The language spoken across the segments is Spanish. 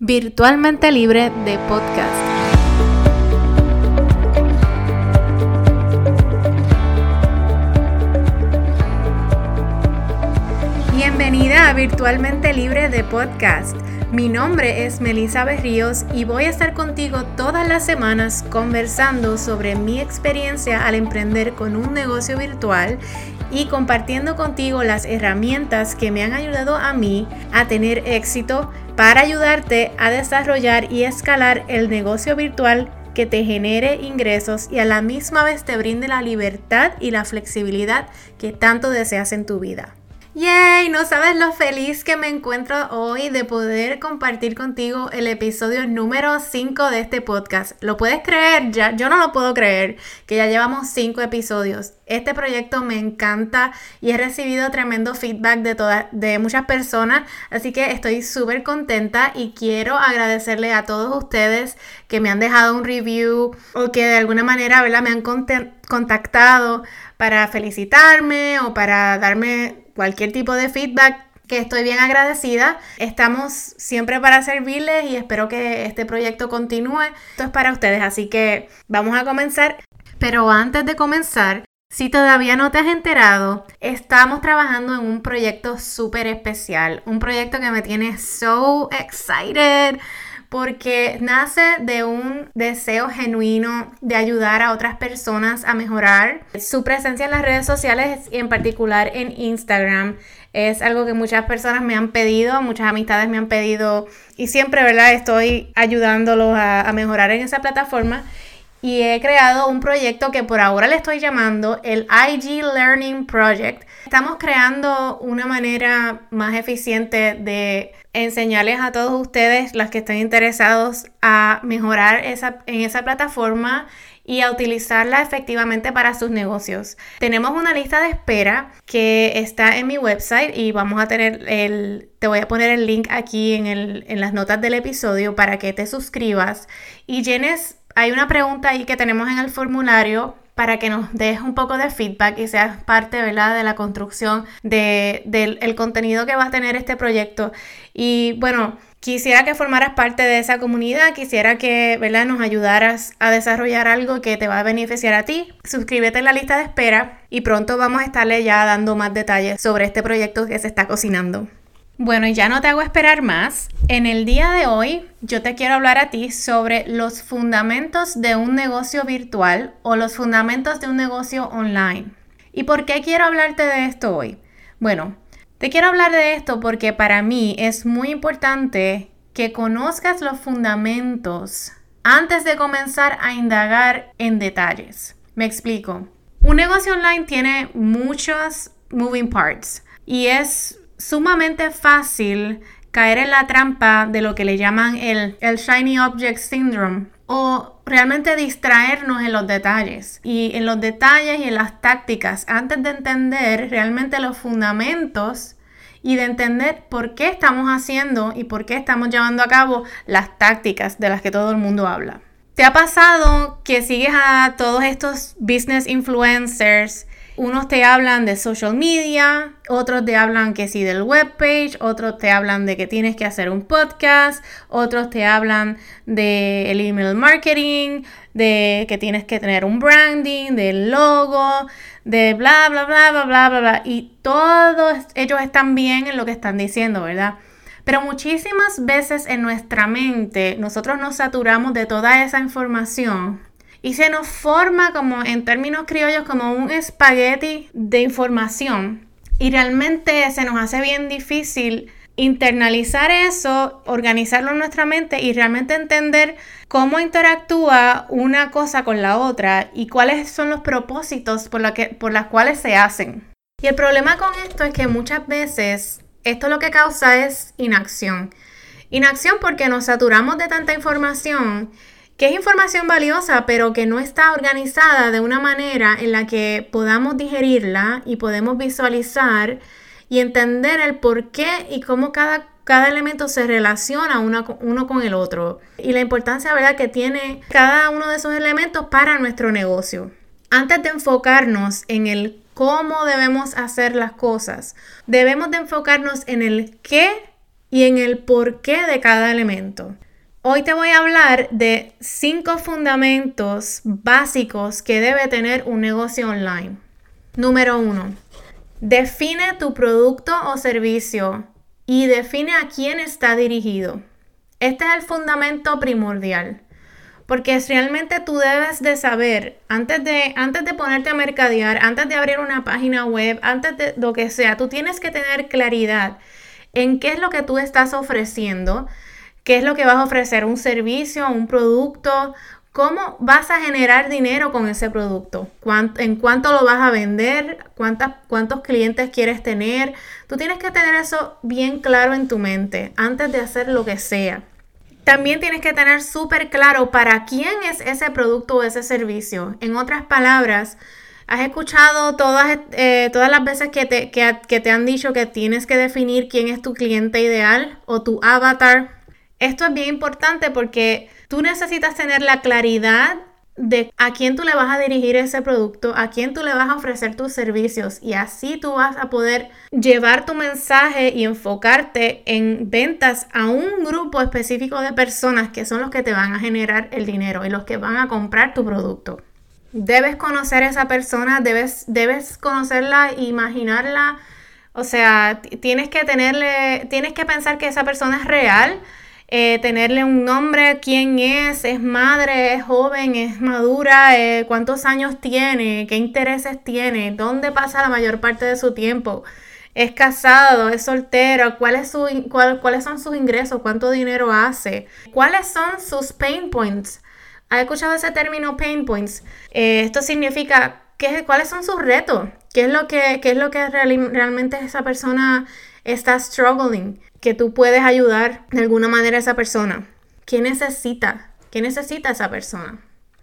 Virtualmente Libre de Podcast. Bienvenida a Virtualmente Libre de Podcast. Mi nombre es Melissa Berríos y voy a estar contigo todas las semanas conversando sobre mi experiencia al emprender con un negocio virtual y compartiendo contigo las herramientas que me han ayudado a mí a tener éxito para ayudarte a desarrollar y escalar el negocio virtual que te genere ingresos y a la misma vez te brinde la libertad y la flexibilidad que tanto deseas en tu vida. ¡Yay! No sabes lo feliz que me encuentro hoy de poder compartir contigo el episodio número 5 de este podcast. ¿Lo puedes creer? Ya, yo no lo puedo creer que ya llevamos 5 episodios. Este proyecto me encanta y he recibido tremendo feedback de, de muchas personas, así que estoy súper contenta y quiero agradecerle a todos ustedes que me han dejado un review o que de alguna manera ¿verdad? me han contactado para felicitarme o para darme cualquier tipo de feedback que estoy bien agradecida. Estamos siempre para servirles y espero que este proyecto continúe. Esto es para ustedes, así que vamos a comenzar. Pero antes de comenzar, si todavía no te has enterado, estamos trabajando en un proyecto súper especial, un proyecto que me tiene so excited porque nace de un deseo genuino de ayudar a otras personas a mejorar su presencia en las redes sociales y en particular en Instagram. Es algo que muchas personas me han pedido, muchas amistades me han pedido y siempre, ¿verdad? Estoy ayudándolos a, mejorar en esa plataforma y he creado un proyecto que por ahora le estoy llamando el IG Learning Project. Estamos creando una manera más eficiente de enseñarles a todos ustedes, las que estén interesados, a mejorar esa, en esa plataforma y a utilizarla efectivamente para sus negocios. Tenemos una lista de espera que está en mi website y vamos a tener el, te voy a poner el link aquí en, el, en las notas del episodio para que te suscribas y llenes hay una pregunta ahí que tenemos en el formulario para que nos des un poco de feedback y seas parte ¿verdad? de la construcción del contenido que va a tener este proyecto. Y bueno, quisiera que formaras parte de esa comunidad, quisiera que ¿verdad? nos ayudaras a desarrollar algo que te va a beneficiar a ti. Suscríbete en la lista de espera y pronto vamos a estarle ya dando más detalles sobre este proyecto que se está cocinando. Bueno, ya no te hago esperar más. En el día de hoy yo te quiero hablar a ti sobre los fundamentos de un negocio virtual o los fundamentos de un negocio online. ¿Y por qué quiero hablarte de esto hoy? Bueno, te quiero hablar de esto porque para mí es muy importante que conozcas los fundamentos antes de comenzar a indagar en detalles. Me explico. Un negocio online tiene muchos moving parts y es sumamente fácil caer en la trampa de lo que le llaman el, el Shiny Object Syndrome o realmente distraernos en los detalles y en los detalles y en las tácticas antes de entender realmente los fundamentos y de entender por qué estamos haciendo y por qué estamos llevando a cabo las tácticas de las que todo el mundo habla. ¿Te ha pasado que sigues a todos estos business influencers unos te hablan de social media, otros te hablan que sí del webpage, otros te hablan de que tienes que hacer un podcast, otros te hablan del el email marketing, de que tienes que tener un branding, del logo, de bla, bla, bla, bla, bla, bla, bla. Y todos ellos están bien en lo que están diciendo, ¿verdad? Pero muchísimas veces en nuestra mente nosotros nos saturamos de toda esa información y se nos forma como en términos criollos como un espagueti de información y realmente se nos hace bien difícil internalizar eso, organizarlo en nuestra mente y realmente entender cómo interactúa una cosa con la otra y cuáles son los propósitos por, que, por las cuales se hacen. Y el problema con esto es que muchas veces esto lo que causa es inacción. Inacción porque nos saturamos de tanta información que es información valiosa, pero que no está organizada de una manera en la que podamos digerirla y podemos visualizar y entender el por qué y cómo cada, cada elemento se relaciona uno con el otro y la importancia ¿verdad? que tiene cada uno de esos elementos para nuestro negocio. Antes de enfocarnos en el cómo debemos hacer las cosas, debemos de enfocarnos en el qué y en el porqué de cada elemento. Hoy te voy a hablar de cinco fundamentos básicos que debe tener un negocio online. Número uno, define tu producto o servicio y define a quién está dirigido. Este es el fundamento primordial. Porque realmente tú debes de saber, antes de, antes de ponerte a mercadear, antes de abrir una página web, antes de lo que sea, tú tienes que tener claridad en qué es lo que tú estás ofreciendo, qué es lo que vas a ofrecer, un servicio, un producto, cómo vas a generar dinero con ese producto, en cuánto lo vas a vender, cuántos clientes quieres tener. Tú tienes que tener eso bien claro en tu mente antes de hacer lo que sea. También tienes que tener súper claro para quién es ese producto o ese servicio. En otras palabras, has escuchado todas, eh, todas las veces que te, que te han dicho que tienes que definir quién es tu cliente ideal o tu avatar. Esto es bien importante porque tú necesitas tener la claridad de a quién tú le vas a dirigir ese producto, a quién tú le vas a ofrecer tus servicios y así tú vas a poder llevar tu mensaje y enfocarte en ventas a un grupo específico de personas que son los que te van a generar el dinero y los que van a comprar tu producto. Debes conocer a esa persona, debes, debes conocerla, imaginarla, o sea, tienes que tenerle, tienes que pensar que esa persona es real eh, tenerle un nombre, quién es, es madre, es joven, es madura, eh, cuántos años tiene, qué intereses tiene, dónde pasa la mayor parte de su tiempo, es casado, es soltero, ¿Cuál su, cuáles son sus ingresos, cuánto dinero hace, cuáles son sus pain points. ¿Has escuchado ese término pain points? Eh, esto significa ¿qué, cuáles son sus retos, qué es lo que, qué es lo que realmente esa persona está struggling que tú puedes ayudar de alguna manera a esa persona. ¿Qué necesita? ¿Qué necesita esa persona?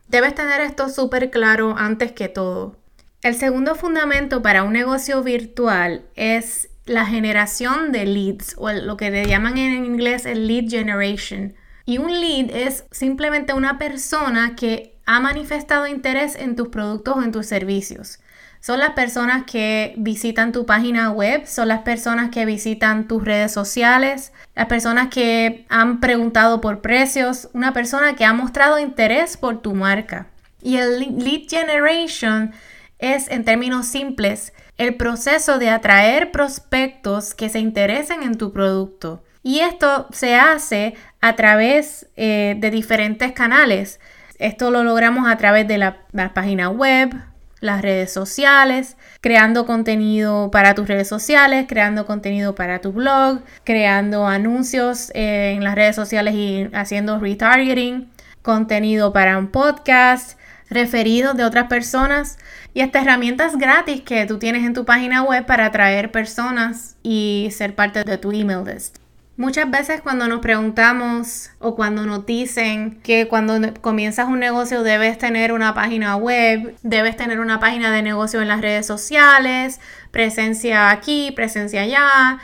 Debes tener esto súper claro antes que todo. El segundo fundamento para un negocio virtual es la generación de leads o lo que le llaman en inglés el lead generation. Y un lead es simplemente una persona que ha manifestado interés en tus productos o en tus servicios. Son las personas que visitan tu página web, son las personas que visitan tus redes sociales, las personas que han preguntado por precios, una persona que ha mostrado interés por tu marca. Y el lead generation es, en términos simples, el proceso de atraer prospectos que se interesen en tu producto. Y esto se hace a través eh, de diferentes canales. Esto lo logramos a través de la página web, las redes sociales, creando contenido para tus redes sociales, creando contenido para tu blog, creando anuncios en las redes sociales y haciendo retargeting, contenido para un podcast, referidos de otras personas y hasta herramientas gratis que tú tienes en tu página web para atraer personas y ser parte de tu email list. Muchas veces cuando nos preguntamos o cuando nos dicen que cuando comienzas un negocio debes tener una página web, debes tener una página de negocio en las redes sociales, presencia aquí, presencia allá,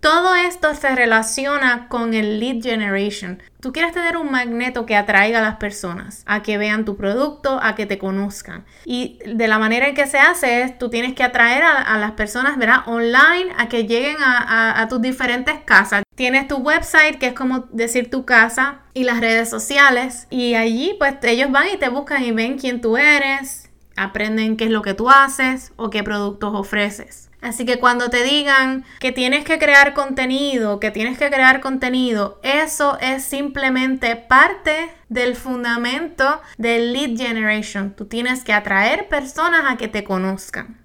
todo esto se relaciona con el lead generation. Tú quieres tener un magneto que atraiga a las personas, a que vean tu producto, a que te conozcan. Y de la manera en que se hace es, tú tienes que atraer a, las personas, ¿verdad? Online, a que lleguen a, a tus diferentes casas. Tienes tu website, que es como decir tu casa, y las redes sociales. Y allí, pues ellos van y te buscan y ven quién tú eres, aprenden qué es lo que tú haces o qué productos ofreces. Así que cuando te digan que tienes que crear contenido, que tienes que crear contenido, eso es simplemente parte del fundamento del lead generation. Tú tienes que atraer personas a que te conozcan.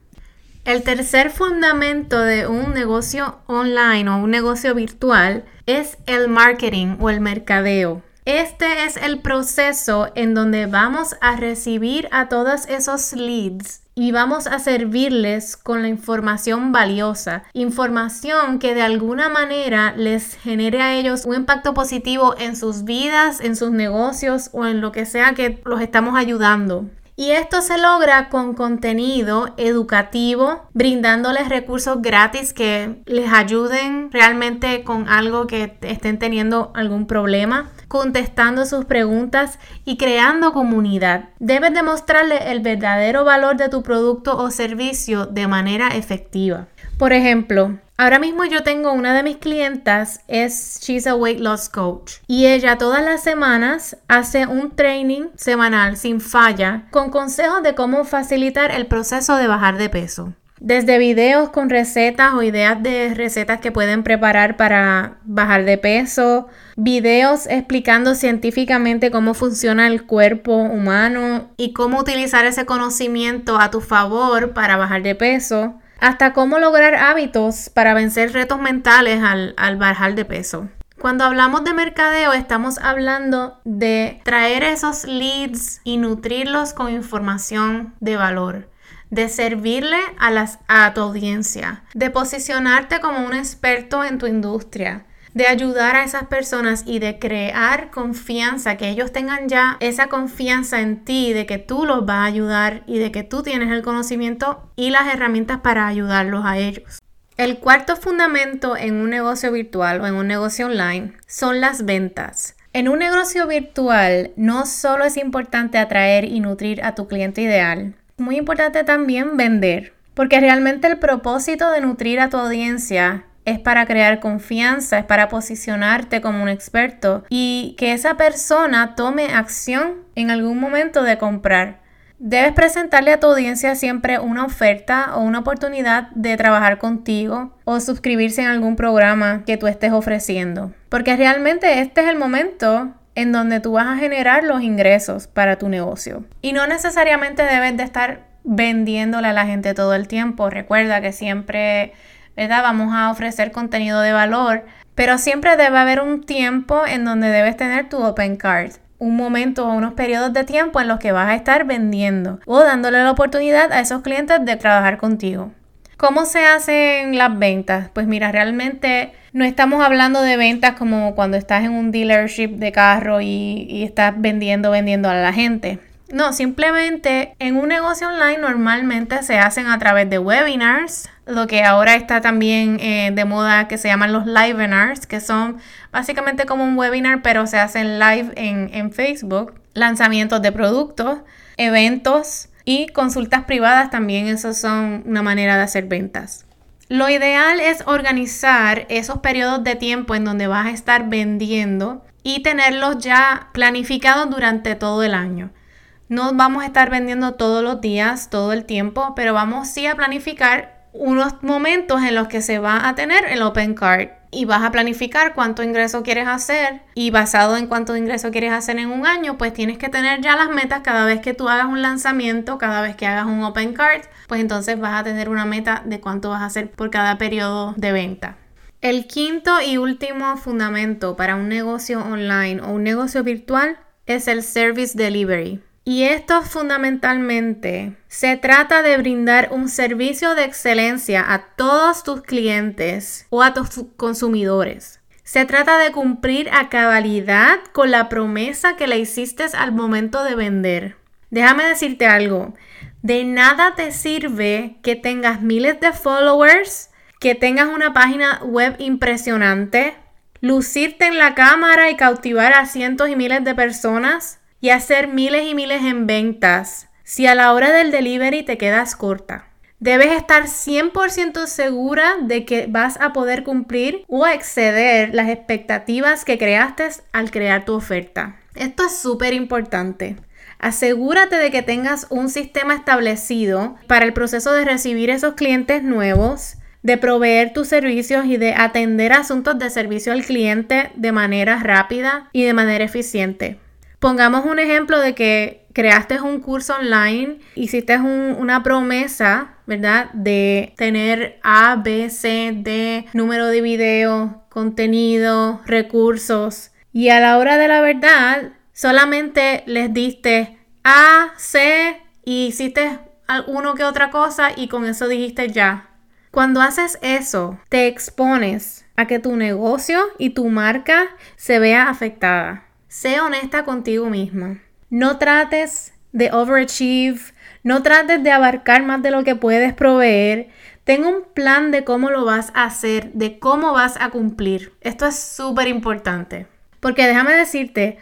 El tercer fundamento de un negocio online o un negocio virtual es el marketing o el mercadeo. Este es el proceso en donde vamos a recibir a todos esos leads y vamos a servirles con la información valiosa, información que de alguna manera les genere a ellos un impacto positivo en sus vidas, en sus negocios o en lo que sea que los estamos ayudando. Y esto se logra con contenido educativo, brindándoles recursos gratis que les ayuden realmente con algo que estén teniendo algún problema contestando sus preguntas y creando comunidad. Debes demostrarle el verdadero valor de tu producto o servicio de manera efectiva. Por ejemplo, Ahora mismo yo tengo una de mis clientas, es She's a Weight Loss Coach. Y ella todas las semanas hace un training semanal sin falla con consejos de cómo facilitar el proceso de bajar de peso. Desde videos con recetas o ideas de recetas que pueden preparar para bajar de peso, videos explicando científicamente cómo funciona el cuerpo humano y cómo utilizar ese conocimiento a tu favor para bajar de peso hasta cómo lograr hábitos para vencer retos mentales al, bajar de peso. Cuando hablamos de mercadeo estamos hablando de traer esos leads y nutrirlos con información de valor, de servirle a, las, a tu audiencia, de posicionarte como un experto en tu industria, de ayudar a esas personas y de crear confianza, que ellos tengan ya esa confianza en ti, de que tú los vas a ayudar y de que tú tienes el conocimiento y las herramientas para ayudarlos a ellos. El cuarto fundamento en un negocio virtual o en un negocio online son las ventas. En un negocio virtual no solo es importante atraer y nutrir a tu cliente ideal, muy importante también vender, porque realmente el propósito de nutrir a tu audiencia es para crear confianza, es para posicionarte como un experto y que esa persona tome acción en algún momento de comprar. Debes presentarle a tu audiencia siempre una oferta o una oportunidad de trabajar contigo o suscribirse en algún programa que tú estés ofreciendo. Porque realmente este es el momento en donde tú vas a generar los ingresos para tu negocio. Y no necesariamente debes de estar vendiéndole a la gente todo el tiempo. Recuerda que siempre Vamos a ofrecer contenido de valor, pero siempre debe haber un tiempo en donde debes tener tu open card. Un momento o unos periodos de tiempo en los que vas a estar vendiendo o dándole la oportunidad a esos clientes de trabajar contigo. ¿Cómo se hacen las ventas? Pues mira, realmente no estamos hablando de ventas como cuando estás en un dealership de carro y, y estás vendiendo, vendiendo a la gente. No, simplemente en un negocio online normalmente se hacen a través de webinars, lo que ahora está también eh, de moda que se llaman los webinars, que son básicamente como un webinar, pero se hacen live en, en Facebook, lanzamientos de productos, eventos y consultas privadas también, eso son una manera de hacer ventas. Lo ideal es organizar esos periodos de tiempo en donde vas a estar vendiendo y tenerlos ya planificados durante todo el año. No vamos a estar vendiendo todos los días, todo el tiempo, pero vamos sí a planificar unos momentos en los que se va a tener el open card y vas a planificar cuánto ingreso quieres hacer y basado en cuánto ingreso quieres hacer en un año, pues tienes que tener ya las metas cada vez que tú hagas un lanzamiento, cada vez que hagas un open card, pues entonces vas a tener una meta de cuánto vas a hacer por cada periodo de venta. El quinto y último fundamento para un negocio online o un negocio virtual es el service delivery. Y esto fundamentalmente se trata de brindar un servicio de excelencia a todos tus clientes o a tus consumidores. Se trata de cumplir a cabalidad con la promesa que le hiciste al momento de vender. Déjame decirte algo, de nada te sirve que tengas miles de followers, que tengas una página web impresionante, lucirte en la cámara y cautivar a cientos y miles de personas y hacer miles y miles en ventas si a la hora del delivery te quedas corta. Debes estar 100% segura de que vas a poder cumplir o exceder las expectativas que creaste al crear tu oferta. Esto es súper importante. Asegúrate de que tengas un sistema establecido para el proceso de recibir esos clientes nuevos, de proveer tus servicios y de atender asuntos de servicio al cliente de manera rápida y de manera eficiente. Pongamos un ejemplo de que creaste un curso online, hiciste una promesa, ¿verdad? De tener A, B, C, D, número de video, contenido, recursos. Y a la hora de la verdad, solamente les diste A, C y hiciste uno que otra cosa y con eso dijiste ya. Cuando haces eso, te expones a que tu negocio y tu marca se vea afectada. Sé honesta contigo misma. No trates de overachieve, no trates de abarcar más de lo que puedes proveer. Ten un plan de cómo lo vas a hacer, de cómo vas a cumplir. Esto es súper importante. Porque déjame decirte,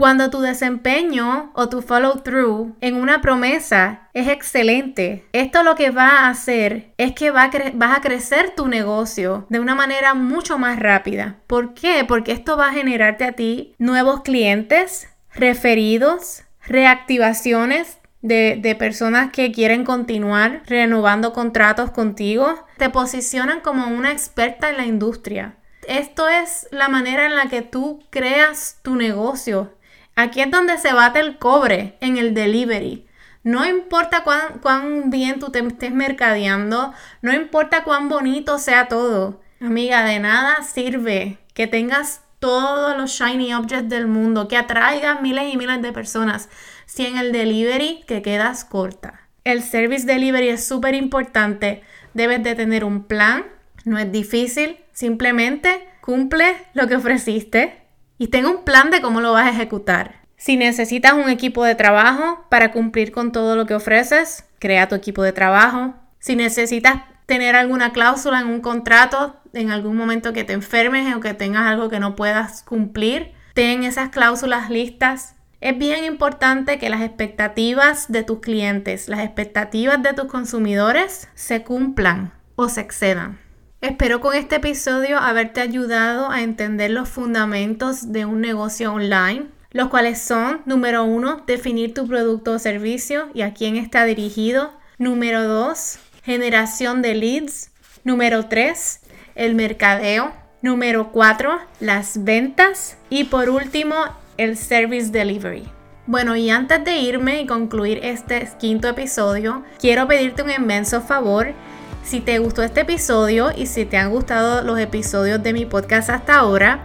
Cuando tu desempeño o tu follow through en una promesa es excelente, esto lo que va a hacer es que va vas a crecer tu negocio de una manera mucho más rápida. ¿Por qué? Porque esto va a generarte a ti nuevos clientes, referidos, reactivaciones de, de, personas que quieren continuar renovando contratos contigo, te posicionan como una experta en la industria. Esto es la manera en la que tú creas tu negocio Aquí es donde se bate el cobre en el delivery. No importa cuán, bien tú te estés mercadeando, no importa cuán bonito sea todo. Amiga, de nada sirve que tengas todos los shiny objects del mundo, que atraigas miles y miles de personas, si en el delivery te quedas corta. El service delivery es súper importante. Debes de tener un plan, no es difícil, simplemente cumple lo que ofreciste y tenga un plan de cómo lo vas a ejecutar. Si necesitas un equipo de trabajo para cumplir con todo lo que ofreces, crea tu equipo de trabajo. Si necesitas tener alguna cláusula en un contrato en algún momento que te enfermes o que tengas algo que no puedas cumplir, ten esas cláusulas listas. Es bien importante que las expectativas de tus clientes, las expectativas de tus consumidores se cumplan o se excedan. Espero con este episodio haberte ayudado a entender los fundamentos de un negocio online, los cuales son, número uno, definir tu producto o servicio y a quién está dirigido. Número dos, generación de leads. Número tres, el mercadeo. Número cuatro, las ventas. Y por último, el service delivery. Bueno, y antes de irme y concluir este quinto episodio, quiero pedirte un inmenso favor si te gustó este episodio y si te han gustado los episodios de mi podcast hasta ahora,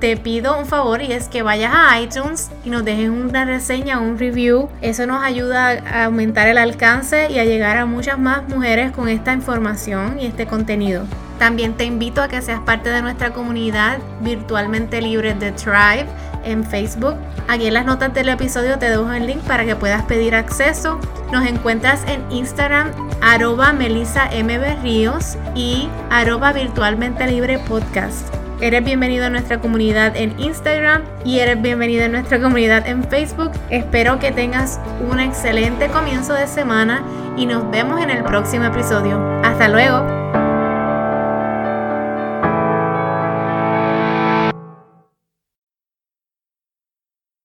te pido un favor y es que vayas a iTunes y nos dejes una reseña, un review. Eso nos ayuda a aumentar el alcance y a llegar a muchas más mujeres con esta información y este contenido. También te invito a que seas parte de nuestra comunidad virtualmente libre de Tribe en Facebook. Aquí en las notas del episodio te dejo el link para que puedas pedir acceso. Nos encuentras en Instagram arroba Melissa y arroba virtualmente libre podcast. Eres bienvenido a nuestra comunidad en Instagram y eres bienvenido a nuestra comunidad en Facebook. Espero que tengas un excelente comienzo de semana y nos vemos en el próximo episodio. Hasta luego.